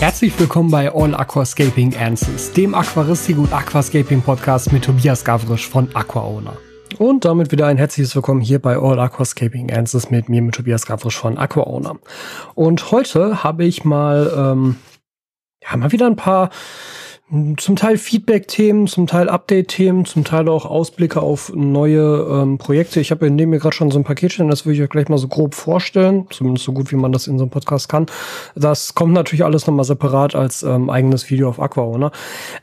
Herzlich willkommen bei All Aquascaping Answers, dem Aquaristik und Aquascaping Podcast mit Tobias Gavrisch von AquaOwner. Und damit wieder ein herzliches Willkommen hier bei All Aquascaping Answers mit mir, mit Tobias Gavrisch von AquaOwner. Und heute habe ich mal, ähm, ja, mal wieder ein paar zum Teil Feedback-Themen, zum Teil Update-Themen, zum Teil auch Ausblicke auf neue ähm, Projekte. Ich habe neben mir gerade schon so ein Paketchen, das würde ich euch gleich mal so grob vorstellen, zumindest so gut wie man das in so einem Podcast kann. Das kommt natürlich alles nochmal separat als ähm, eigenes Video auf Aqua, ne?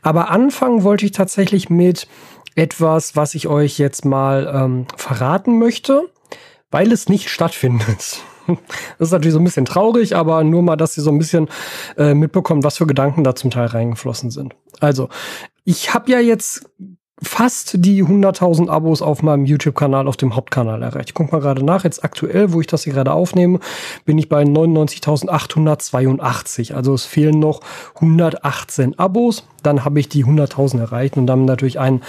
Aber anfangen wollte ich tatsächlich mit etwas, was ich euch jetzt mal ähm, verraten möchte, weil es nicht stattfindet. Das ist natürlich so ein bisschen traurig, aber nur mal, dass ihr so ein bisschen äh, mitbekommt, was für Gedanken da zum Teil reingeflossen sind. Also, ich habe ja jetzt fast die 100.000 Abos auf meinem YouTube-Kanal, auf dem Hauptkanal erreicht. Ich guck mal gerade nach. Jetzt aktuell, wo ich das hier gerade aufnehme, bin ich bei 99.882. Also es fehlen noch 118 Abos. Dann habe ich die 100.000 erreicht und dann natürlich einen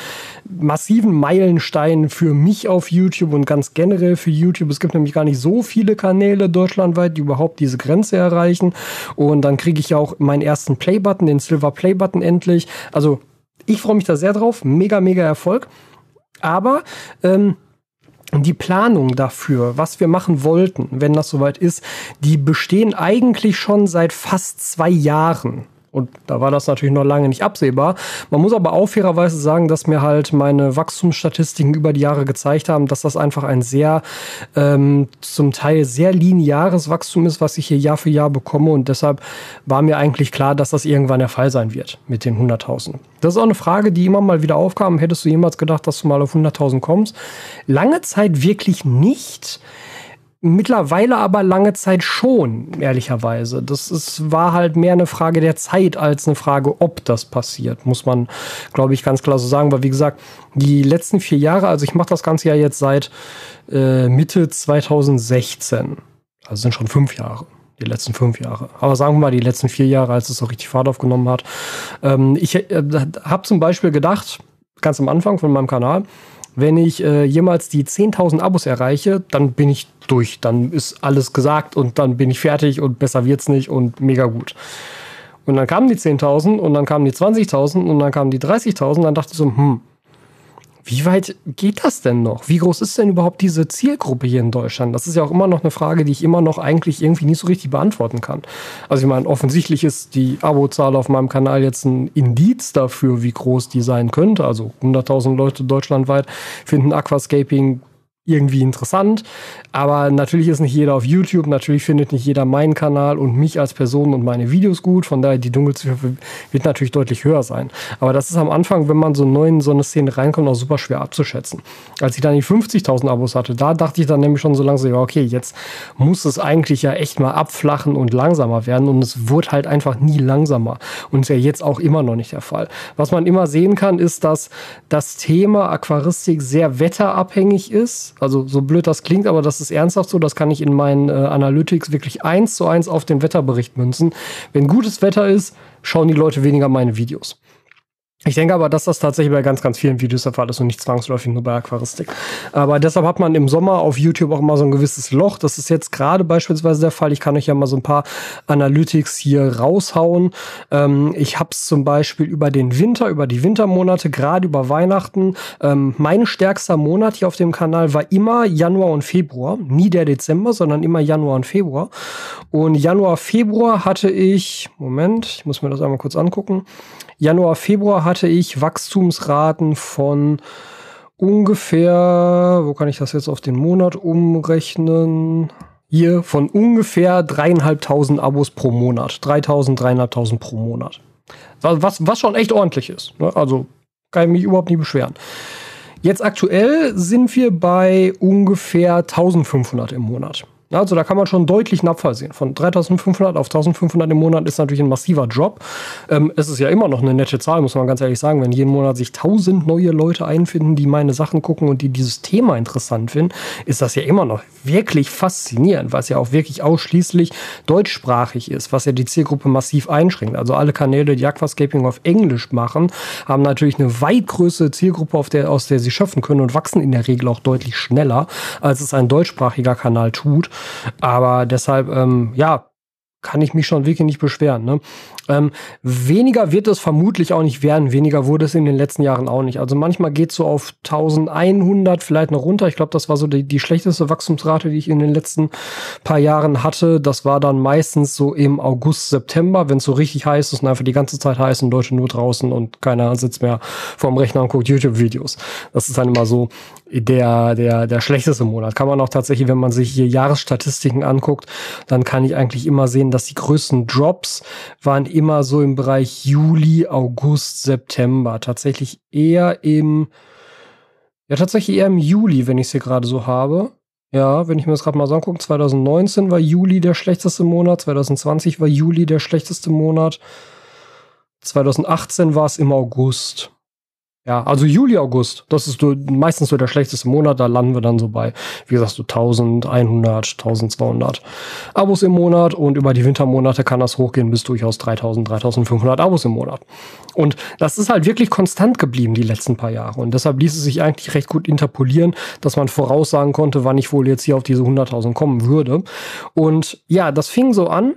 massiven Meilenstein für mich auf YouTube und ganz generell für YouTube. Es gibt nämlich gar nicht so viele Kanäle deutschlandweit, die überhaupt diese Grenze erreichen. Und dann kriege ich ja auch meinen ersten Play-Button, den Silver Play-Button endlich. Also ich freue mich da sehr drauf. Mega, mega Erfolg. Aber ähm, die Planung dafür, was wir machen wollten, wenn das soweit ist, die bestehen eigentlich schon seit fast zwei Jahren. Und da war das natürlich noch lange nicht absehbar. Man muss aber auch fairerweise sagen, dass mir halt meine Wachstumsstatistiken über die Jahre gezeigt haben, dass das einfach ein sehr, ähm, zum Teil sehr lineares Wachstum ist, was ich hier Jahr für Jahr bekomme. Und deshalb war mir eigentlich klar, dass das irgendwann der Fall sein wird mit den 100.000. Das ist auch eine Frage, die immer mal wieder aufkam. Hättest du jemals gedacht, dass du mal auf 100.000 kommst? Lange Zeit wirklich nicht. Mittlerweile aber lange Zeit schon, ehrlicherweise. Das ist, war halt mehr eine Frage der Zeit als eine Frage, ob das passiert, muss man, glaube ich, ganz klar so sagen. Weil, wie gesagt, die letzten vier Jahre, also ich mache das Ganze ja jetzt seit äh, Mitte 2016. Also sind schon fünf Jahre die letzten fünf Jahre. Aber sagen wir mal die letzten vier Jahre, als es so richtig Fahrt aufgenommen hat. Ähm, ich äh, habe zum Beispiel gedacht, ganz am Anfang von meinem Kanal, wenn ich äh, jemals die 10.000 Abos erreiche, dann bin ich durch. Dann ist alles gesagt und dann bin ich fertig und besser wird's nicht und mega gut. Und dann kamen die 10.000 und dann kamen die 20.000 und dann kamen die 30.000. Dann dachte ich so, hm, wie weit geht das denn noch? Wie groß ist denn überhaupt diese Zielgruppe hier in Deutschland? Das ist ja auch immer noch eine Frage, die ich immer noch eigentlich irgendwie nicht so richtig beantworten kann. Also ich meine, offensichtlich ist die Abozahl auf meinem Kanal jetzt ein Indiz dafür, wie groß die sein könnte. Also 100.000 Leute deutschlandweit finden Aquascaping irgendwie interessant. Aber natürlich ist nicht jeder auf YouTube, natürlich findet nicht jeder meinen Kanal und mich als Person und meine Videos gut. Von daher, die Dunkelziffer wird natürlich deutlich höher sein. Aber das ist am Anfang, wenn man so neu in so eine Szene reinkommt, auch super schwer abzuschätzen. Als ich dann die 50.000 Abos hatte, da dachte ich dann nämlich schon so langsam, okay, jetzt muss es eigentlich ja echt mal abflachen und langsamer werden. Und es wurde halt einfach nie langsamer. Und ist ja jetzt auch immer noch nicht der Fall. Was man immer sehen kann, ist, dass das Thema Aquaristik sehr wetterabhängig ist also so blöd das klingt, aber das ist ernsthaft so. Das kann ich in meinen äh, Analytics wirklich eins zu eins auf den Wetterbericht münzen. Wenn gutes Wetter ist, schauen die Leute weniger meine Videos. Ich denke aber, dass das tatsächlich bei ganz, ganz vielen Videos der Fall ist und nicht zwangsläufig nur bei Aquaristik. Aber deshalb hat man im Sommer auf YouTube auch immer so ein gewisses Loch. Das ist jetzt gerade beispielsweise der Fall. Ich kann euch ja mal so ein paar Analytics hier raushauen. Ähm, ich habe es zum Beispiel über den Winter, über die Wintermonate, gerade über Weihnachten. Ähm, mein stärkster Monat hier auf dem Kanal war immer Januar und Februar. Nie der Dezember, sondern immer Januar und Februar. Und Januar, Februar hatte ich, Moment, ich muss mir das einmal kurz angucken. Januar, Februar hatte ich Wachstumsraten von ungefähr, wo kann ich das jetzt auf den Monat umrechnen? Hier von ungefähr dreieinhalbtausend Abos pro Monat. 3000, dreieinhalbtausend pro Monat. Was, was schon echt ordentlich ist. Ne? Also kann ich mich überhaupt nie beschweren. Jetzt aktuell sind wir bei ungefähr 1500 im Monat. Also da kann man schon deutlich Abfall sehen. Von 3500 auf 1500 im Monat ist natürlich ein massiver Drop. Ähm, es ist ja immer noch eine nette Zahl, muss man ganz ehrlich sagen. Wenn jeden Monat sich 1000 neue Leute einfinden, die meine Sachen gucken und die dieses Thema interessant finden, ist das ja immer noch wirklich faszinierend, was ja auch wirklich ausschließlich deutschsprachig ist, was ja die Zielgruppe massiv einschränkt. Also alle Kanäle, die Aquascaping auf Englisch machen, haben natürlich eine weit größere Zielgruppe, der, aus der sie schöpfen können und wachsen in der Regel auch deutlich schneller, als es ein deutschsprachiger Kanal tut. Aber deshalb, ähm, ja, kann ich mich schon wirklich nicht beschweren. Ne? Ähm, weniger wird es vermutlich auch nicht werden. Weniger wurde es in den letzten Jahren auch nicht. Also manchmal geht es so auf 1100 vielleicht noch runter. Ich glaube, das war so die, die schlechteste Wachstumsrate, die ich in den letzten paar Jahren hatte. Das war dann meistens so im August, September, wenn es so richtig heiß ist und einfach die ganze Zeit heiß und Leute nur draußen und keiner sitzt mehr vorm Rechner und guckt YouTube-Videos. Das ist dann immer so der, der, der schlechteste Monat. Kann man auch tatsächlich, wenn man sich hier Jahresstatistiken anguckt, dann kann ich eigentlich immer sehen, dass die größten Drops waren immer so im Bereich Juli, August, September. Tatsächlich eher im, ja, tatsächlich eher im Juli, wenn ich es hier gerade so habe. Ja, wenn ich mir das gerade mal so angucke, 2019 war Juli der schlechteste Monat, 2020 war Juli der schlechteste Monat, 2018 war es im August. Ja, also Juli, August, das ist meistens so der schlechteste Monat, da landen wir dann so bei, wie gesagt, so 1100, 1200 Abos im Monat und über die Wintermonate kann das hochgehen bis durchaus 3000, 3500 Abos im Monat. Und das ist halt wirklich konstant geblieben die letzten paar Jahre und deshalb ließ es sich eigentlich recht gut interpolieren, dass man voraussagen konnte, wann ich wohl jetzt hier auf diese 100.000 kommen würde. Und ja, das fing so an,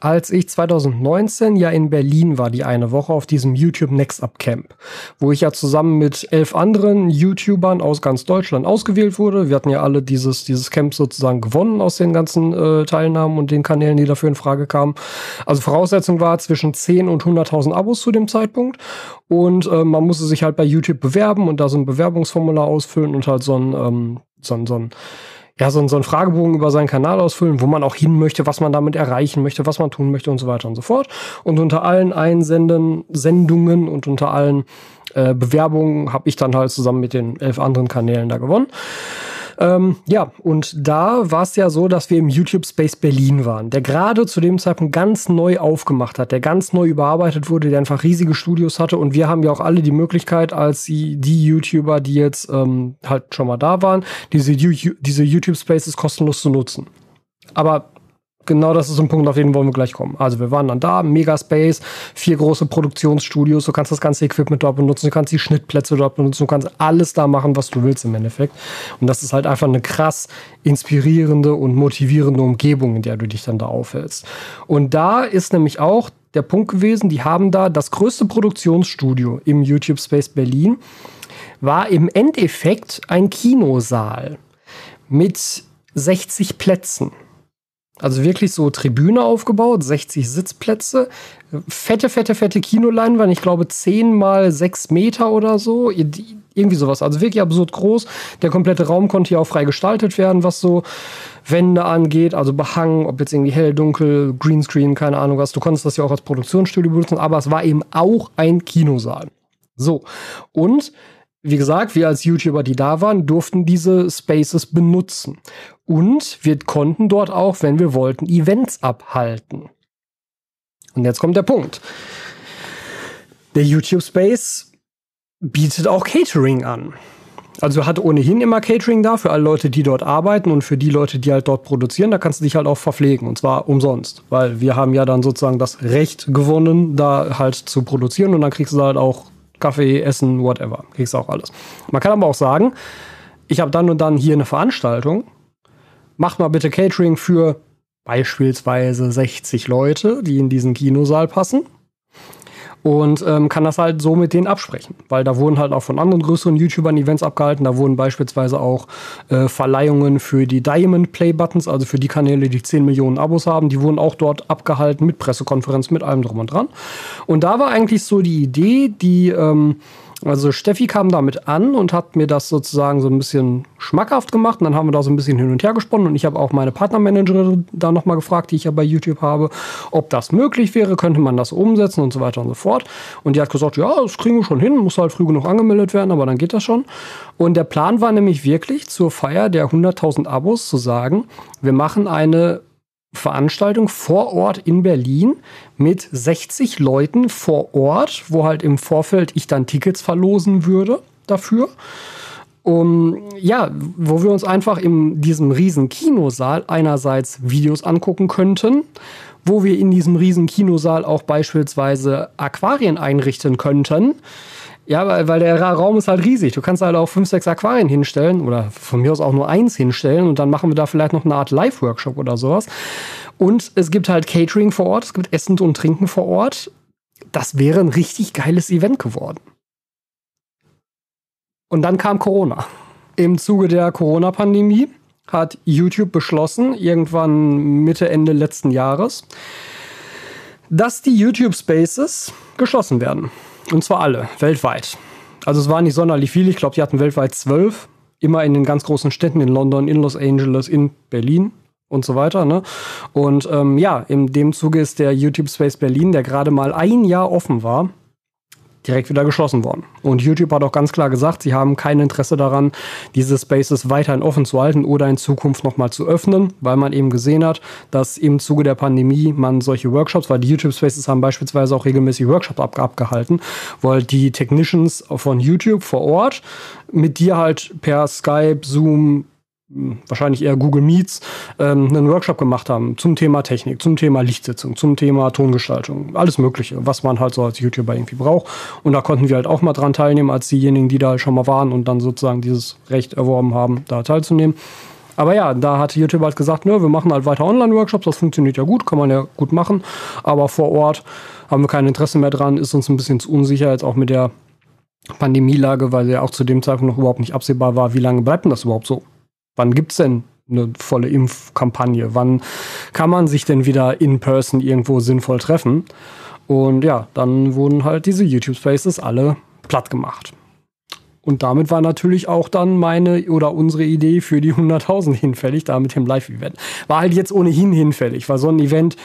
als ich 2019 ja in Berlin war, die eine Woche auf diesem YouTube Next Up Camp, wo ich ja zusammen mit elf anderen YouTubern aus ganz Deutschland ausgewählt wurde. Wir hatten ja alle dieses, dieses Camp sozusagen gewonnen aus den ganzen äh, Teilnahmen und den Kanälen, die dafür in Frage kamen. Also Voraussetzung war zwischen 10 und 100.000 Abos zu dem Zeitpunkt und äh, man musste sich halt bei YouTube bewerben und da so ein Bewerbungsformular ausfüllen und halt so ein, ähm, so ein, so ein ja, so, so einen Fragebogen über seinen Kanal ausfüllen, wo man auch hin möchte, was man damit erreichen möchte, was man tun möchte und so weiter und so fort. Und unter allen Einsenden, Sendungen und unter allen äh, Bewerbungen habe ich dann halt zusammen mit den elf anderen Kanälen da gewonnen. Ähm, ja, und da war es ja so, dass wir im YouTube Space Berlin waren, der gerade zu dem Zeitpunkt ganz neu aufgemacht hat, der ganz neu überarbeitet wurde, der einfach riesige Studios hatte. Und wir haben ja auch alle die Möglichkeit, als die, YouTuber, die jetzt ähm, halt schon mal da waren, diese, diese YouTube Spaces kostenlos zu nutzen. Aber genau das ist ein Punkt, auf den wollen wir gleich kommen. Also wir waren dann da, Megaspace, vier große Produktionsstudios, du kannst das ganze Equipment dort benutzen, du kannst die Schnittplätze dort benutzen, du kannst alles da machen, was du willst im Endeffekt. Und das ist halt einfach eine krass inspirierende und motivierende Umgebung, in der du dich dann da aufhältst. Und da ist nämlich auch der Punkt gewesen, die haben da das größte Produktionsstudio im YouTube Space Berlin, war im Endeffekt ein Kinosaal mit 60 Plätzen. Also wirklich so Tribüne aufgebaut, 60 Sitzplätze, fette, fette, fette Kinoleinwand, ich glaube 10 mal 6 Meter oder so, irgendwie sowas. Also wirklich absurd groß. Der komplette Raum konnte hier auch frei gestaltet werden, was so Wände angeht, also Behang, ob jetzt irgendwie hell, dunkel, Greenscreen, keine Ahnung was. Du konntest das ja auch als Produktionsstudio benutzen, aber es war eben auch ein Kinosaal. So. Und wie gesagt, wir als YouTuber, die da waren, durften diese Spaces benutzen. Und wir konnten dort auch, wenn wir wollten, Events abhalten. Und jetzt kommt der Punkt. Der YouTube Space bietet auch Catering an. Also hat ohnehin immer Catering da für alle Leute, die dort arbeiten und für die Leute, die halt dort produzieren. Da kannst du dich halt auch verpflegen und zwar umsonst, weil wir haben ja dann sozusagen das Recht gewonnen, da halt zu produzieren und dann kriegst du halt auch Kaffee, Essen, whatever. Kriegst auch alles. Man kann aber auch sagen, ich habe dann und dann hier eine Veranstaltung. Mach mal bitte Catering für beispielsweise 60 Leute, die in diesen Kinosaal passen und ähm, kann das halt so mit denen absprechen. Weil da wurden halt auch von anderen größeren YouTubern Events abgehalten. Da wurden beispielsweise auch äh, Verleihungen für die Diamond Play Buttons, also für die Kanäle, die 10 Millionen Abos haben, die wurden auch dort abgehalten mit Pressekonferenz, mit allem drum und dran. Und da war eigentlich so die Idee, die ähm, also Steffi kam damit an und hat mir das sozusagen so ein bisschen schmackhaft gemacht. Und dann haben wir da so ein bisschen hin und her gesponnen. Und ich habe auch meine Partnermanagerin da nochmal gefragt, die ich ja bei YouTube habe, ob das möglich wäre, könnte man das umsetzen und so weiter und so fort. Und die hat gesagt, ja, das kriegen wir schon hin, muss halt früh genug angemeldet werden, aber dann geht das schon. Und der Plan war nämlich wirklich zur Feier der 100.000 Abos zu sagen, wir machen eine Veranstaltung vor Ort in Berlin mit 60 Leuten vor Ort, wo halt im Vorfeld ich dann Tickets verlosen würde dafür. Um, ja, wo wir uns einfach in diesem riesen Kinosaal einerseits Videos angucken könnten, wo wir in diesem riesen Kinosaal auch beispielsweise Aquarien einrichten könnten, ja, weil, weil der Raum ist halt riesig. Du kannst halt auch fünf, sechs Aquarien hinstellen oder von mir aus auch nur eins hinstellen und dann machen wir da vielleicht noch eine Art Live-Workshop oder sowas. Und es gibt halt Catering vor Ort, es gibt Essen und Trinken vor Ort. Das wäre ein richtig geiles Event geworden. Und dann kam Corona. Im Zuge der Corona-Pandemie hat YouTube beschlossen, irgendwann Mitte, Ende letzten Jahres, dass die YouTube Spaces geschlossen werden. Und zwar alle, weltweit. Also es waren nicht sonderlich viele, ich glaube, die hatten weltweit zwölf, immer in den ganz großen Städten, in London, in Los Angeles, in Berlin und so weiter. Ne? Und ähm, ja, in dem Zuge ist der YouTube Space Berlin, der gerade mal ein Jahr offen war, direkt wieder geschlossen worden. Und YouTube hat auch ganz klar gesagt, sie haben kein Interesse daran, diese Spaces weiterhin offen zu halten oder in Zukunft nochmal zu öffnen, weil man eben gesehen hat, dass im Zuge der Pandemie man solche Workshops, weil die YouTube Spaces haben beispielsweise auch regelmäßig Workshops ab abgehalten, weil die Technicians von YouTube vor Ort mit dir halt per Skype, Zoom, wahrscheinlich eher Google Meets, ähm, einen Workshop gemacht haben zum Thema Technik, zum Thema Lichtsitzung, zum Thema Tongestaltung, alles Mögliche, was man halt so als YouTuber irgendwie braucht. Und da konnten wir halt auch mal dran teilnehmen, als diejenigen, die da schon mal waren und dann sozusagen dieses Recht erworben haben, da teilzunehmen. Aber ja, da hat YouTube halt gesagt, ne, wir machen halt weiter Online-Workshops, das funktioniert ja gut, kann man ja gut machen. Aber vor Ort haben wir kein Interesse mehr dran, ist uns ein bisschen zu unsicher, jetzt auch mit der Pandemielage, weil ja auch zu dem Zeitpunkt noch überhaupt nicht absehbar war, wie lange bleibt denn das überhaupt so? Wann gibt es denn eine volle Impfkampagne? Wann kann man sich denn wieder in person irgendwo sinnvoll treffen? Und ja, dann wurden halt diese YouTube Spaces alle platt gemacht. Und damit war natürlich auch dann meine oder unsere Idee für die 100.000 hinfällig, da mit dem Live-Event. War halt jetzt ohnehin hinfällig, weil so ein Event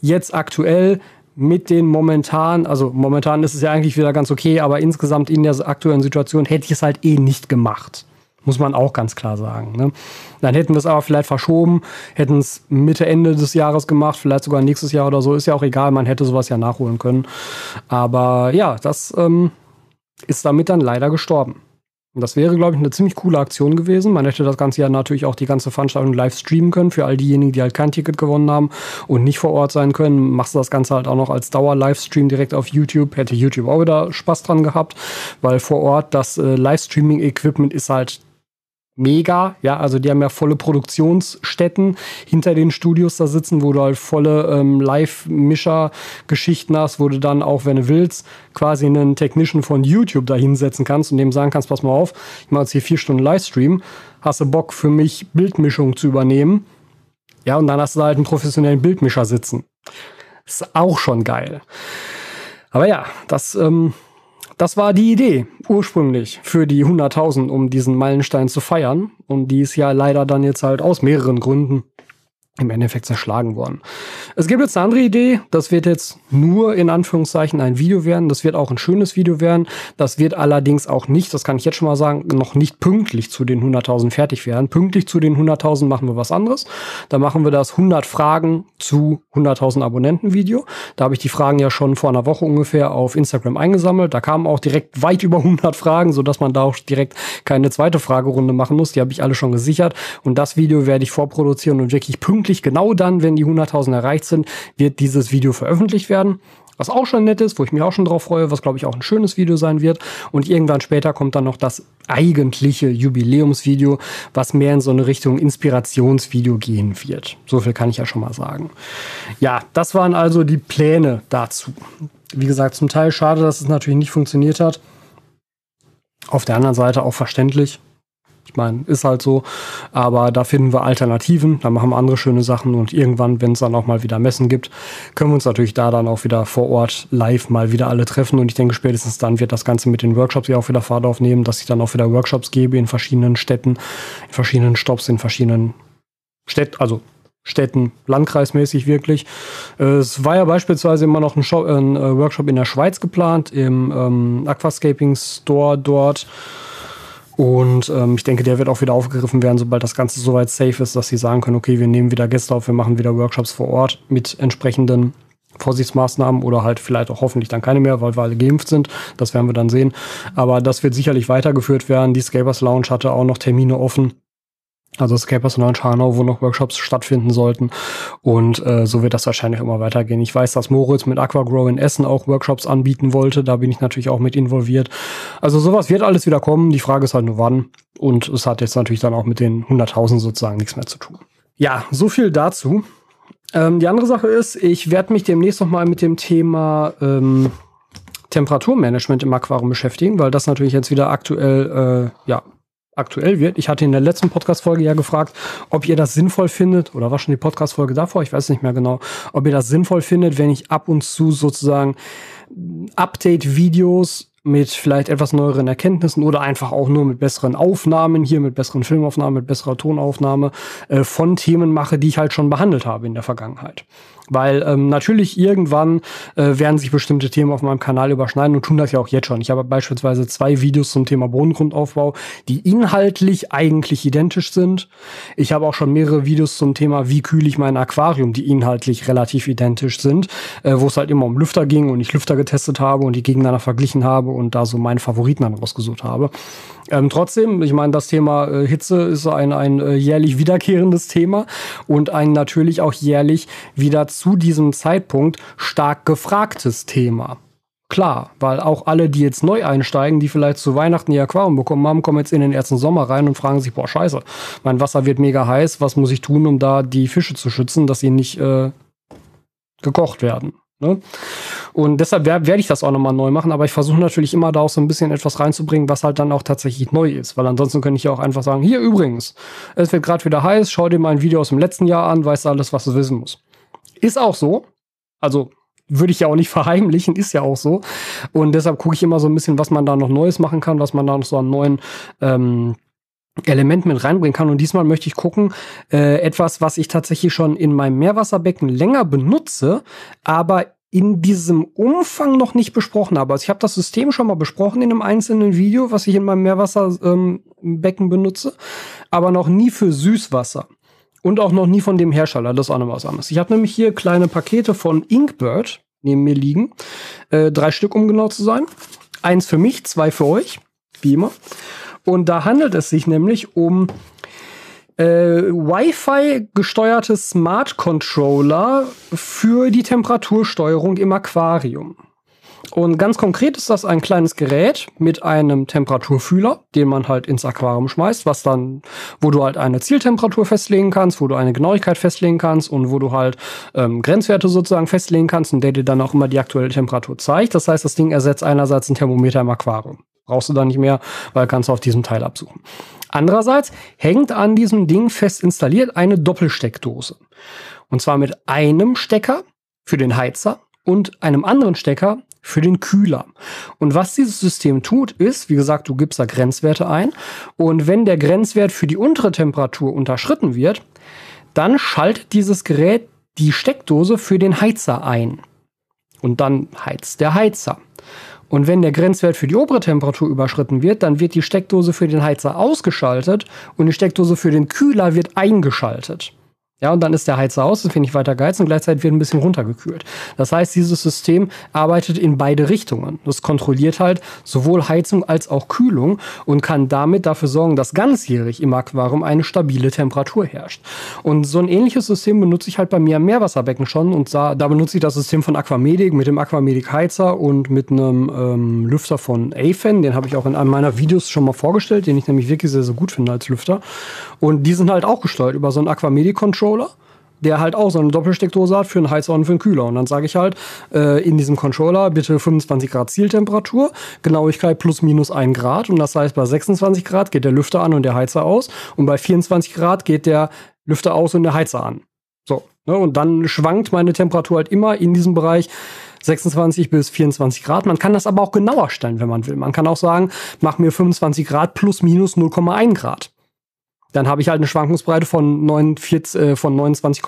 jetzt aktuell mit den momentan, also momentan ist es ja eigentlich wieder ganz okay, aber insgesamt in der aktuellen Situation hätte ich es halt eh nicht gemacht. Muss man auch ganz klar sagen. Ne? Dann hätten wir es aber vielleicht verschoben, hätten es Mitte, Ende des Jahres gemacht, vielleicht sogar nächstes Jahr oder so. Ist ja auch egal, man hätte sowas ja nachholen können. Aber ja, das ähm, ist damit dann leider gestorben. Und das wäre, glaube ich, eine ziemlich coole Aktion gewesen. Man hätte das Ganze ja natürlich auch die ganze Veranstaltung live streamen können für all diejenigen, die halt kein Ticket gewonnen haben und nicht vor Ort sein können. Machst du das Ganze halt auch noch als Dauer-Livestream direkt auf YouTube. Hätte YouTube auch wieder Spaß dran gehabt, weil vor Ort das äh, Livestreaming-Equipment ist halt mega. Ja, also die haben ja volle Produktionsstätten hinter den Studios da sitzen, wo du halt volle ähm, Live-Mischer-Geschichten hast, wo du dann auch, wenn du willst, quasi einen Technician von YouTube da hinsetzen kannst und dem sagen kannst, pass mal auf, ich mache jetzt hier vier Stunden Livestream, hast du Bock für mich Bildmischung zu übernehmen? Ja, und dann hast du da halt einen professionellen Bildmischer sitzen. ist auch schon geil. Aber ja, das ähm, das war die Idee ursprünglich für die 100.000, um diesen Meilenstein zu feiern. Und die ist ja leider dann jetzt halt aus mehreren Gründen im Endeffekt zerschlagen worden. Es gibt jetzt eine andere Idee. Das wird jetzt nur in Anführungszeichen ein Video werden. Das wird auch ein schönes Video werden. Das wird allerdings auch nicht, das kann ich jetzt schon mal sagen, noch nicht pünktlich zu den 100.000 fertig werden. Pünktlich zu den 100.000 machen wir was anderes. Da machen wir das 100 Fragen zu 100.000 Abonnenten Video. Da habe ich die Fragen ja schon vor einer Woche ungefähr auf Instagram eingesammelt. Da kamen auch direkt weit über 100 Fragen, sodass man da auch direkt keine zweite Fragerunde machen muss. Die habe ich alle schon gesichert. Und das Video werde ich vorproduzieren und wirklich pünktlich pünktlich genau dann, wenn die 100.000 erreicht sind, wird dieses Video veröffentlicht werden. Was auch schon nett ist, wo ich mich auch schon drauf freue, was glaube ich auch ein schönes Video sein wird. Und irgendwann später kommt dann noch das eigentliche Jubiläumsvideo, was mehr in so eine Richtung Inspirationsvideo gehen wird. So viel kann ich ja schon mal sagen. Ja, das waren also die Pläne dazu. Wie gesagt, zum Teil schade, dass es natürlich nicht funktioniert hat. Auf der anderen Seite auch verständlich. Ich meine, ist halt so. Aber da finden wir Alternativen, da machen wir andere schöne Sachen und irgendwann, wenn es dann auch mal wieder Messen gibt, können wir uns natürlich da dann auch wieder vor Ort live mal wieder alle treffen. Und ich denke, spätestens dann wird das Ganze mit den Workshops ja auch wieder Fahrt aufnehmen, dass ich dann auch wieder Workshops gebe in verschiedenen Städten, in verschiedenen Stops, in verschiedenen Städten, also Städten, landkreismäßig wirklich. Es war ja beispielsweise immer noch ein, Shop, ein äh, Workshop in der Schweiz geplant, im ähm, Aquascaping Store dort. Und ähm, ich denke, der wird auch wieder aufgegriffen werden, sobald das Ganze soweit safe ist, dass sie sagen können, okay, wir nehmen wieder Gäste auf, wir machen wieder Workshops vor Ort mit entsprechenden Vorsichtsmaßnahmen oder halt vielleicht auch hoffentlich dann keine mehr, weil wir alle geimpft sind. Das werden wir dann sehen. Aber das wird sicherlich weitergeführt werden. Die Scapers Lounge hatte auch noch Termine offen. Also Scapers Lounge Hanau, wo noch Workshops stattfinden sollten. Und äh, so wird das wahrscheinlich immer weitergehen. Ich weiß, dass Moritz mit Aquagrow in Essen auch Workshops anbieten wollte. Da bin ich natürlich auch mit involviert. Also sowas wird alles wieder kommen. Die Frage ist halt nur wann. Und es hat jetzt natürlich dann auch mit den 100.000 sozusagen nichts mehr zu tun. Ja, so viel dazu. Ähm, die andere Sache ist, ich werde mich demnächst noch mal mit dem Thema ähm, Temperaturmanagement im Aquarium beschäftigen, weil das natürlich jetzt wieder aktuell, äh, ja, aktuell wird. Ich hatte in der letzten Podcast-Folge ja gefragt, ob ihr das sinnvoll findet, oder war schon die Podcast-Folge davor, ich weiß nicht mehr genau, ob ihr das sinnvoll findet, wenn ich ab und zu sozusagen Update-Videos mit vielleicht etwas neueren Erkenntnissen oder einfach auch nur mit besseren Aufnahmen, hier mit besseren Filmaufnahmen, mit besserer Tonaufnahme äh, von Themen mache, die ich halt schon behandelt habe in der Vergangenheit. Weil ähm, natürlich irgendwann äh, werden sich bestimmte Themen auf meinem Kanal überschneiden und tun das ja auch jetzt schon. Ich habe beispielsweise zwei Videos zum Thema Bodengrundaufbau, die inhaltlich eigentlich identisch sind. Ich habe auch schon mehrere Videos zum Thema, wie kühle ich mein Aquarium, die inhaltlich relativ identisch sind, äh, wo es halt immer um Lüfter ging und ich Lüfter getestet habe und die gegeneinander verglichen habe und da so meine Favoriten dann rausgesucht habe. Ähm, trotzdem, ich meine, das Thema äh, Hitze ist ein, ein äh, jährlich wiederkehrendes Thema und ein natürlich auch jährlich wieder zu diesem Zeitpunkt stark gefragtes Thema. Klar, weil auch alle, die jetzt neu einsteigen, die vielleicht zu Weihnachten ihr Aquarium bekommen haben, kommen jetzt in den ersten Sommer rein und fragen sich, boah, scheiße, mein Wasser wird mega heiß, was muss ich tun, um da die Fische zu schützen, dass sie nicht äh, gekocht werden. Ne? Und deshalb werde werd ich das auch nochmal neu machen, aber ich versuche natürlich immer da auch so ein bisschen etwas reinzubringen, was halt dann auch tatsächlich neu ist. Weil ansonsten könnte ich ja auch einfach sagen, hier übrigens, es wird gerade wieder heiß, schau dir mal ein Video aus dem letzten Jahr an, weißt alles, was du wissen musst. Ist auch so. Also würde ich ja auch nicht verheimlichen, ist ja auch so. Und deshalb gucke ich immer so ein bisschen, was man da noch Neues machen kann, was man da noch so an neuen ähm, Element mit reinbringen kann. Und diesmal möchte ich gucken, äh, etwas, was ich tatsächlich schon in meinem Meerwasserbecken länger benutze, aber in diesem Umfang noch nicht besprochen habe. Also ich habe das System schon mal besprochen in einem einzelnen Video, was ich in meinem Meerwasserbecken ähm, benutze, aber noch nie für Süßwasser. Und auch noch nie von dem Hersteller. Das ist auch noch was anderes. Ich habe nämlich hier kleine Pakete von Inkbird neben mir liegen. Äh, drei Stück, um genau zu sein. Eins für mich, zwei für euch, wie immer. Und da handelt es sich nämlich um äh, Wi-Fi gesteuerte Smart Controller für die Temperatursteuerung im Aquarium. Und ganz konkret ist das ein kleines Gerät mit einem Temperaturfühler, den man halt ins Aquarium schmeißt, was dann, wo du halt eine Zieltemperatur festlegen kannst, wo du eine Genauigkeit festlegen kannst und wo du halt ähm, Grenzwerte sozusagen festlegen kannst und der dir dann auch immer die aktuelle Temperatur zeigt. Das heißt, das Ding ersetzt einerseits ein Thermometer im Aquarium. Brauchst du da nicht mehr, weil kannst du auf diesem Teil absuchen. Andererseits hängt an diesem Ding fest installiert eine Doppelsteckdose. Und zwar mit einem Stecker für den Heizer und einem anderen Stecker für den Kühler. Und was dieses System tut, ist, wie gesagt, du gibst da Grenzwerte ein und wenn der Grenzwert für die untere Temperatur unterschritten wird, dann schaltet dieses Gerät die Steckdose für den Heizer ein. Und dann heizt der Heizer. Und wenn der Grenzwert für die obere Temperatur überschritten wird, dann wird die Steckdose für den Heizer ausgeschaltet und die Steckdose für den Kühler wird eingeschaltet. Ja, und dann ist der Heizer aus, das finde ich weiter geheizt und gleichzeitig wird ein bisschen runtergekühlt. Das heißt, dieses System arbeitet in beide Richtungen. Das kontrolliert halt sowohl Heizung als auch Kühlung und kann damit dafür sorgen, dass ganzjährig im Aquarium eine stabile Temperatur herrscht. Und so ein ähnliches System benutze ich halt bei mir im Meerwasserbecken schon und da, da benutze ich das System von Aquamedic mit dem Aquamedic Heizer und mit einem ähm, Lüfter von Afen. Den habe ich auch in einem meiner Videos schon mal vorgestellt, den ich nämlich wirklich sehr, sehr gut finde als Lüfter. Und die sind halt auch gesteuert über so einen Aquamedic Control Controller, der halt auch so eine Doppelsteckdose hat für einen Heizer und für einen Kühler. Und dann sage ich halt, äh, in diesem Controller bitte 25 Grad Zieltemperatur, Genauigkeit plus minus 1 Grad. Und das heißt, bei 26 Grad geht der Lüfter an und der Heizer aus. Und bei 24 Grad geht der Lüfter aus und der Heizer an. So. Ne? Und dann schwankt meine Temperatur halt immer in diesem Bereich 26 bis 24 Grad. Man kann das aber auch genauer stellen, wenn man will. Man kann auch sagen, mach mir 25 Grad plus minus 0,1 Grad dann habe ich halt eine Schwankungsbreite von, 49, äh, von 29,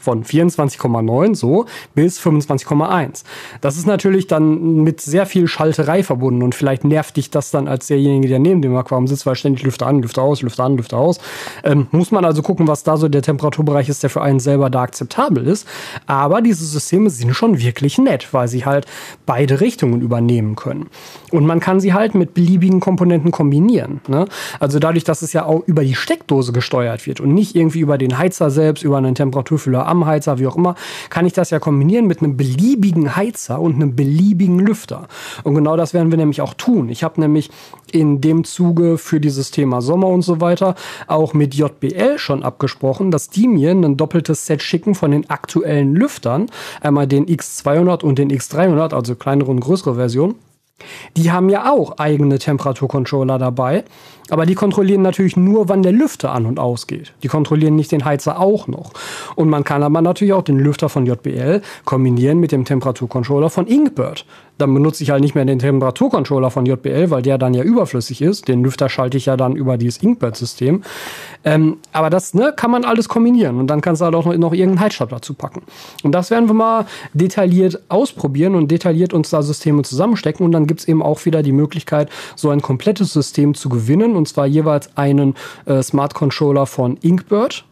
von 24,9 so bis 25,1. Das ist natürlich dann mit sehr viel Schalterei verbunden und vielleicht nervt dich das dann als derjenige, der neben dem Aquarium sitzt, weil ständig Lüfter an, Lüfter aus, Lüfter an, Lüfter aus. Ähm, muss man also gucken, was da so der Temperaturbereich ist, der für einen selber da akzeptabel ist. Aber diese Systeme sind schon wirklich nett, weil sie halt beide Richtungen übernehmen können. Und man kann sie halt mit beliebigen Komponenten kombinieren. Ne? Also dadurch, dass es ja auch über die Steckdose gesteuert wird und nicht irgendwie über den Heizer selbst, über einen Temperaturfühler oder am Heizer, wie auch immer, kann ich das ja kombinieren mit einem beliebigen Heizer und einem beliebigen Lüfter. Und genau das werden wir nämlich auch tun. Ich habe nämlich in dem Zuge für dieses Thema Sommer und so weiter auch mit JBL schon abgesprochen, dass die mir ein doppeltes Set schicken von den aktuellen Lüftern. Einmal den X200 und den X300, also kleinere und größere Version. Die haben ja auch eigene Temperaturcontroller dabei, aber die kontrollieren natürlich nur, wann der Lüfter an und ausgeht. Die kontrollieren nicht den Heizer auch noch. Und man kann aber natürlich auch den Lüfter von JBL kombinieren mit dem Temperaturcontroller von Inkbird dann benutze ich halt nicht mehr den Temperaturcontroller von JBL, weil der dann ja überflüssig ist. Den Lüfter schalte ich ja dann über dieses Inkbird-System. Ähm, aber das ne, kann man alles kombinieren und dann kannst du halt auch noch, noch irgendeinen Heizstab dazu packen. Und das werden wir mal detailliert ausprobieren und detailliert uns da Systeme zusammenstecken. Und dann gibt es eben auch wieder die Möglichkeit, so ein komplettes System zu gewinnen. Und zwar jeweils einen äh, Smart Controller von Inkbird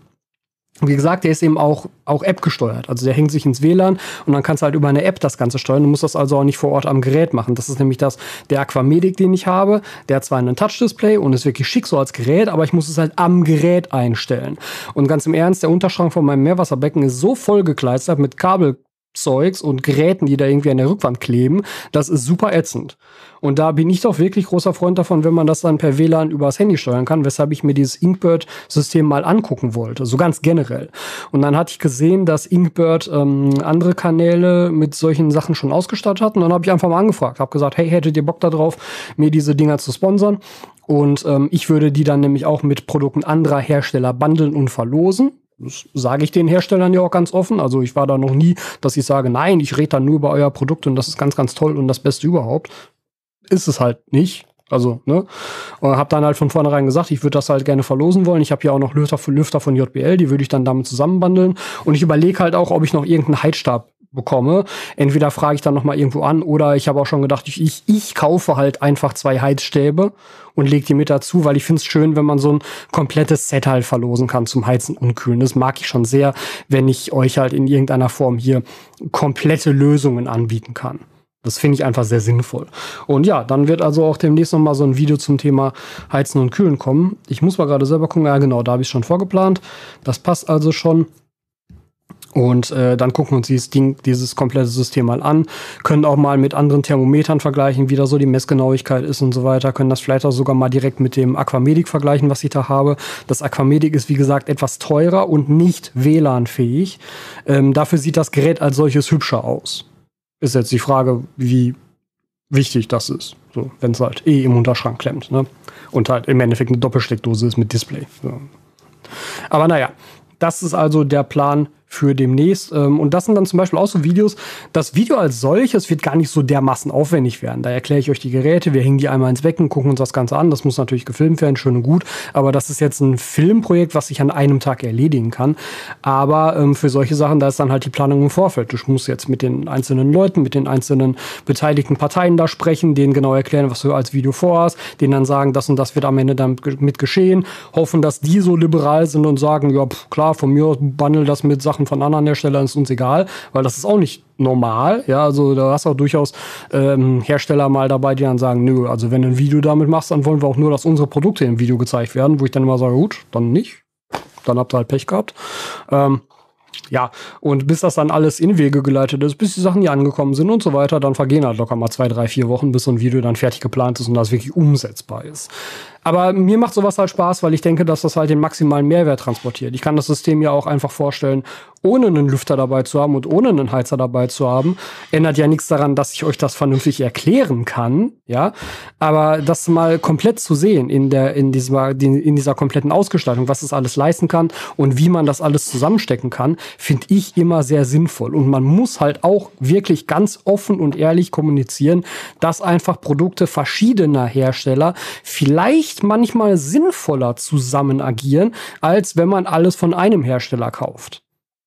wie gesagt, der ist eben auch, auch App gesteuert. Also der hängt sich ins WLAN und dann kannst du halt über eine App das Ganze steuern. Du musst das also auch nicht vor Ort am Gerät machen. Das ist nämlich das, der Aquamedic, den ich habe. Der hat zwar einen Touch-Display und ist wirklich schick so als Gerät, aber ich muss es halt am Gerät einstellen. Und ganz im Ernst, der Unterschrank von meinem Meerwasserbecken ist so vollgekleistert mit Kabel Zeugs und Geräten, die da irgendwie an der Rückwand kleben, das ist super ätzend. Und da bin ich doch wirklich großer Freund davon, wenn man das dann per WLAN übers Handy steuern kann, weshalb ich mir dieses Inkbird-System mal angucken wollte, so ganz generell. Und dann hatte ich gesehen, dass Inkbird ähm, andere Kanäle mit solchen Sachen schon ausgestattet hat. Und dann habe ich einfach mal angefragt, habe gesagt, hey, hättet ihr Bock darauf, mir diese Dinger zu sponsern? Und ähm, ich würde die dann nämlich auch mit Produkten anderer Hersteller bundeln und verlosen. Das sage ich den Herstellern ja auch ganz offen. Also ich war da noch nie, dass ich sage, nein, ich rede dann nur über euer Produkt und das ist ganz, ganz toll und das Beste überhaupt. Ist es halt nicht. Also, ne? Und hab dann halt von vornherein gesagt, ich würde das halt gerne verlosen wollen. Ich habe ja auch noch Lüfter, Lüfter von JBL, die würde ich dann damit zusammenbandeln. Und ich überlege halt auch, ob ich noch irgendeinen Heizstab bekomme. Entweder frage ich dann noch mal irgendwo an oder ich habe auch schon gedacht, ich, ich, kaufe halt einfach zwei Heizstäbe und lege die mit dazu, weil ich finde es schön, wenn man so ein komplettes Set halt verlosen kann zum Heizen und Kühlen. Das mag ich schon sehr, wenn ich euch halt in irgendeiner Form hier komplette Lösungen anbieten kann. Das finde ich einfach sehr sinnvoll. Und ja, dann wird also auch demnächst noch mal so ein Video zum Thema Heizen und Kühlen kommen. Ich muss mal gerade selber gucken. Ja, genau, da habe ich schon vorgeplant. Das passt also schon. Und äh, dann gucken wir uns dieses Ding, dieses komplette System mal an, können auch mal mit anderen Thermometern vergleichen, wie da so die Messgenauigkeit ist und so weiter, können das vielleicht auch sogar mal direkt mit dem Aquamedic vergleichen, was ich da habe. Das Aquamedic ist, wie gesagt, etwas teurer und nicht WLAN-fähig. Ähm, dafür sieht das Gerät als solches hübscher aus. Ist jetzt die Frage, wie wichtig das ist. So, wenn es halt eh im Unterschrank klemmt. Ne? Und halt im Endeffekt eine Doppelsteckdose ist mit Display. So. Aber naja, das ist also der Plan für demnächst. Ähm, und das sind dann zum Beispiel auch so Videos. Das Video als solches wird gar nicht so dermaßen aufwendig werden. Da erkläre ich euch die Geräte, wir hängen die einmal ins Becken, gucken uns das Ganze an. Das muss natürlich gefilmt werden, schön und gut. Aber das ist jetzt ein Filmprojekt, was ich an einem Tag erledigen kann. Aber ähm, für solche Sachen, da ist dann halt die Planung im Vorfeld. Du musst jetzt mit den einzelnen Leuten, mit den einzelnen beteiligten Parteien da sprechen, denen genau erklären, was du als Video vorhast, denen dann sagen, das und das wird am Ende damit geschehen, hoffen, dass die so liberal sind und sagen, ja, pff, klar, von mir aus bundle das mit Sachen Sachen von anderen Herstellern ist uns egal, weil das ist auch nicht normal. Ja, also da hast auch durchaus ähm, Hersteller mal dabei, die dann sagen, nö, also wenn du ein Video damit machst, dann wollen wir auch nur, dass unsere Produkte im Video gezeigt werden, wo ich dann immer sage, gut, dann nicht. Dann habt ihr halt Pech gehabt. Ähm, ja, und bis das dann alles in Wege geleitet ist, bis die Sachen hier angekommen sind und so weiter, dann vergehen halt locker mal zwei, drei, vier Wochen, bis so ein Video dann fertig geplant ist und das wirklich umsetzbar ist. Aber mir macht sowas halt Spaß, weil ich denke, dass das halt den maximalen Mehrwert transportiert. Ich kann das System ja auch einfach vorstellen, ohne einen Lüfter dabei zu haben und ohne einen Heizer dabei zu haben. Ändert ja nichts daran, dass ich euch das vernünftig erklären kann, ja. Aber das mal komplett zu sehen in der, in dieser, in dieser kompletten Ausgestaltung, was es alles leisten kann und wie man das alles zusammenstecken kann, finde ich immer sehr sinnvoll. Und man muss halt auch wirklich ganz offen und ehrlich kommunizieren, dass einfach Produkte verschiedener Hersteller vielleicht vielleicht manchmal sinnvoller zusammen agieren, als wenn man alles von einem Hersteller kauft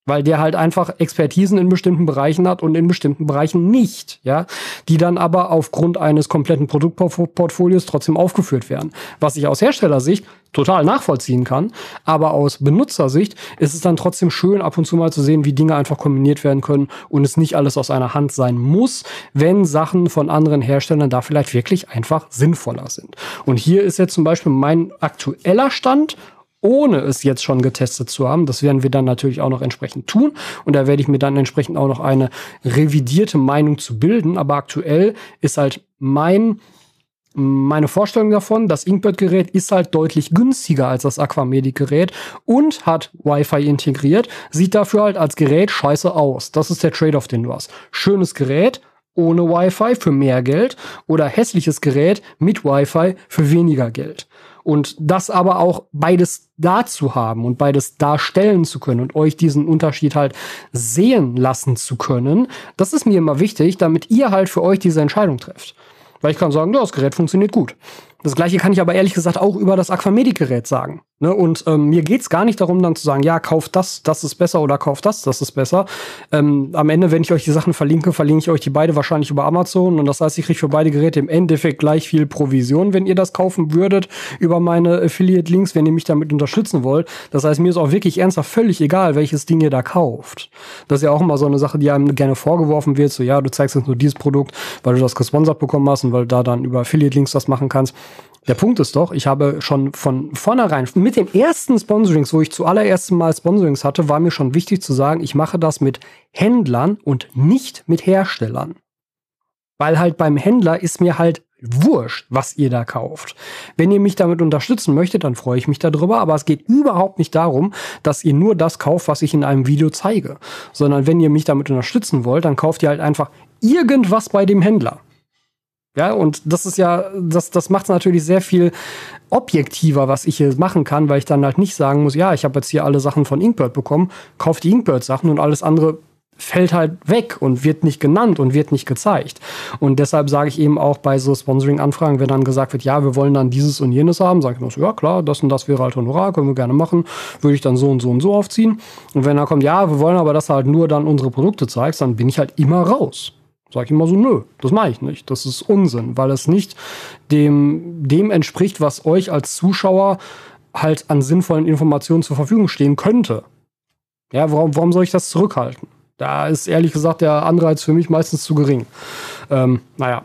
weil der halt einfach Expertisen in bestimmten Bereichen hat und in bestimmten Bereichen nicht, ja, die dann aber aufgrund eines kompletten Produktportfolios trotzdem aufgeführt werden. Was ich aus Herstellersicht total nachvollziehen kann, aber aus Benutzersicht ist es dann trotzdem schön ab und zu mal zu sehen, wie Dinge einfach kombiniert werden können und es nicht alles aus einer Hand sein muss, wenn Sachen von anderen Herstellern da vielleicht wirklich einfach sinnvoller sind. Und hier ist jetzt zum Beispiel mein aktueller Stand ohne es jetzt schon getestet zu haben. Das werden wir dann natürlich auch noch entsprechend tun. Und da werde ich mir dann entsprechend auch noch eine revidierte Meinung zu bilden. Aber aktuell ist halt mein meine Vorstellung davon, das Inkbird-Gerät ist halt deutlich günstiger als das Aquamedic-Gerät und hat Wi-Fi integriert, sieht dafür halt als Gerät scheiße aus. Das ist der Trade-off, den du hast. Schönes Gerät, ohne Wi-Fi für mehr Geld oder hässliches Gerät mit Wi-Fi für weniger Geld. Und das aber auch beides da zu haben und beides darstellen zu können und euch diesen Unterschied halt sehen lassen zu können, das ist mir immer wichtig, damit ihr halt für euch diese Entscheidung trefft. Weil ich kann sagen, ja, das Gerät funktioniert gut. Das gleiche kann ich aber ehrlich gesagt auch über das Aquamedic-Gerät sagen. Ne? Und ähm, mir geht's gar nicht darum, dann zu sagen, ja, kauf das, das ist besser oder kauf das, das ist besser. Ähm, am Ende, wenn ich euch die Sachen verlinke, verlinke ich euch die beide wahrscheinlich über Amazon. Und das heißt, ich kriege für beide Geräte im Endeffekt gleich viel Provision, wenn ihr das kaufen würdet über meine Affiliate-Links, wenn ihr mich damit unterstützen wollt. Das heißt, mir ist auch wirklich ernsthaft völlig egal, welches Ding ihr da kauft. Das ist ja auch immer so eine Sache, die einem gerne vorgeworfen wird. So, ja, du zeigst jetzt nur dieses Produkt, weil du das gesponsert bekommen hast und weil du da dann über Affiliate-Links das machen kannst. Der Punkt ist doch, ich habe schon von vornherein, mit den ersten Sponsorings, wo ich zuallererst Mal Sponsorings hatte, war mir schon wichtig zu sagen, ich mache das mit Händlern und nicht mit Herstellern. Weil halt beim Händler ist mir halt wurscht, was ihr da kauft. Wenn ihr mich damit unterstützen möchtet, dann freue ich mich darüber, aber es geht überhaupt nicht darum, dass ihr nur das kauft, was ich in einem Video zeige, sondern wenn ihr mich damit unterstützen wollt, dann kauft ihr halt einfach irgendwas bei dem Händler. Ja, und das ist ja, das, das macht es natürlich sehr viel objektiver, was ich hier machen kann, weil ich dann halt nicht sagen muss, ja, ich habe jetzt hier alle Sachen von Inkbird bekommen, kauf die Inkbird-Sachen und alles andere fällt halt weg und wird nicht genannt und wird nicht gezeigt. Und deshalb sage ich eben auch bei so Sponsoring-Anfragen, wenn dann gesagt wird, ja, wir wollen dann dieses und jenes haben, sage ich mir so, ja klar, das und das wäre halt Honorar, können wir gerne machen, würde ich dann so und so und so aufziehen. Und wenn dann kommt, ja, wir wollen aber, dass du halt nur dann unsere Produkte zeigst, dann bin ich halt immer raus. Sag ich immer so, nö, das mache ich nicht. Das ist Unsinn, weil es nicht dem, dem entspricht, was euch als Zuschauer halt an sinnvollen Informationen zur Verfügung stehen könnte. Ja, warum, warum soll ich das zurückhalten? Da ist ehrlich gesagt der Anreiz für mich meistens zu gering. Ähm, naja,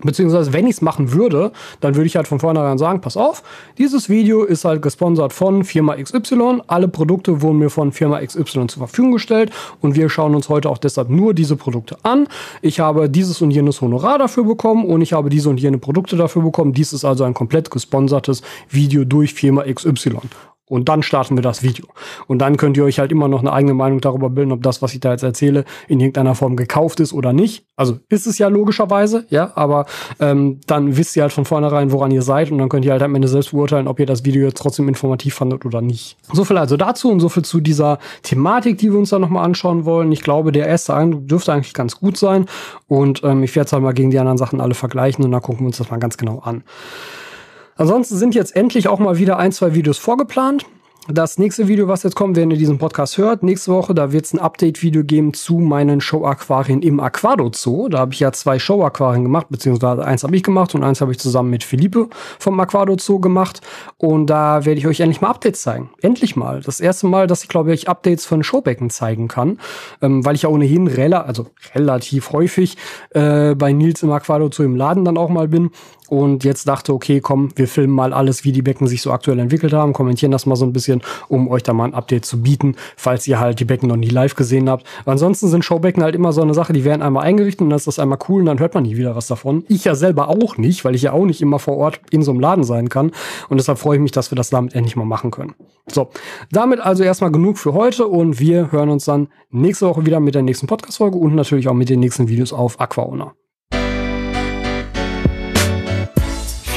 Beziehungsweise, wenn ich es machen würde, dann würde ich halt von vornherein sagen, pass auf, dieses Video ist halt gesponsert von Firma XY. Alle Produkte wurden mir von Firma XY zur Verfügung gestellt und wir schauen uns heute auch deshalb nur diese Produkte an. Ich habe dieses und jenes Honorar dafür bekommen und ich habe diese und jene Produkte dafür bekommen. Dies ist also ein komplett gesponsertes Video durch Firma XY. Und dann starten wir das Video. Und dann könnt ihr euch halt immer noch eine eigene Meinung darüber bilden, ob das, was ich da jetzt erzähle, in irgendeiner Form gekauft ist oder nicht. Also ist es ja logischerweise, ja, aber ähm, dann wisst ihr halt von vornherein, woran ihr seid und dann könnt ihr halt am Ende selbst beurteilen, ob ihr das Video jetzt trotzdem informativ fandet oder nicht. So viel also dazu und so viel zu dieser Thematik, die wir uns da nochmal anschauen wollen. Ich glaube, der erste Eindruck dürfte eigentlich ganz gut sein und ähm, ich werde es halt mal gegen die anderen Sachen alle vergleichen und dann gucken wir uns das mal ganz genau an. Ansonsten sind jetzt endlich auch mal wieder ein, zwei Videos vorgeplant. Das nächste Video, was jetzt kommt, wenn ihr diesen Podcast hört, nächste Woche, da wird es ein Update-Video geben zu meinen Show-Aquarien im Aquado Zoo. Da habe ich ja zwei Show-Aquarien gemacht, beziehungsweise eins habe ich gemacht und eins habe ich zusammen mit Philippe vom Aquado Zoo gemacht. Und da werde ich euch endlich mal Updates zeigen. Endlich mal. Das erste Mal, dass ich, glaube ich, Updates von Showbecken zeigen kann. Ähm, weil ich ja ohnehin rela also relativ häufig äh, bei Nils im Aquado Zoo im Laden dann auch mal bin und jetzt dachte, okay, komm, wir filmen mal alles, wie die Becken sich so aktuell entwickelt haben, kommentieren das mal so ein bisschen, um euch da mal ein Update zu bieten, falls ihr halt die Becken noch nie live gesehen habt. Ansonsten sind Showbecken halt immer so eine Sache, die werden einmal eingerichtet und dann ist das einmal cool und dann hört man nie wieder was davon. Ich ja selber auch nicht, weil ich ja auch nicht immer vor Ort in so einem Laden sein kann und deshalb freue ich mich, dass wir das damit endlich mal machen können. So, damit also erstmal genug für heute und wir hören uns dann nächste Woche wieder mit der nächsten Podcast-Folge und natürlich auch mit den nächsten Videos auf Aquaona.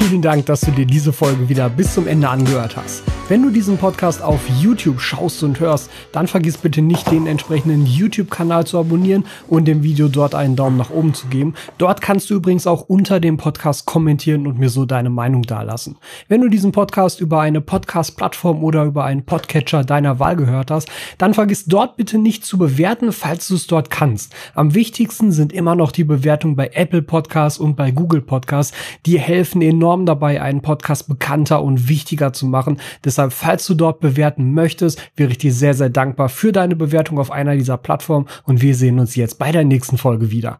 Vielen Dank, dass du dir diese Folge wieder bis zum Ende angehört hast. Wenn du diesen Podcast auf YouTube schaust und hörst, dann vergiss bitte nicht, den entsprechenden YouTube-Kanal zu abonnieren und dem Video dort einen Daumen nach oben zu geben. Dort kannst du übrigens auch unter dem Podcast kommentieren und mir so deine Meinung dalassen. Wenn du diesen Podcast über eine Podcast-Plattform oder über einen Podcatcher deiner Wahl gehört hast, dann vergiss dort bitte nicht zu bewerten, falls du es dort kannst. Am wichtigsten sind immer noch die Bewertungen bei Apple Podcasts und bei Google Podcasts. Die helfen enorm dabei, einen Podcast bekannter und wichtiger zu machen. Deshalb, falls du dort bewerten möchtest, wäre ich dir sehr, sehr dankbar für deine Bewertung auf einer dieser Plattformen und wir sehen uns jetzt bei der nächsten Folge wieder.